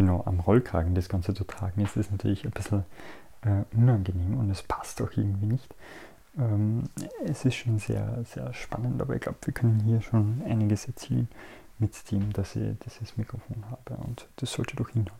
genau am Rollkragen das Ganze zu tragen, ist ist natürlich ein bisschen äh, unangenehm und es passt auch irgendwie nicht. Ähm, es ist schon sehr, sehr spannend, aber ich glaube, wir können hier schon einiges erzielen mit dem, dass ich dieses Mikrofon habe und das sollte doch hinhauen.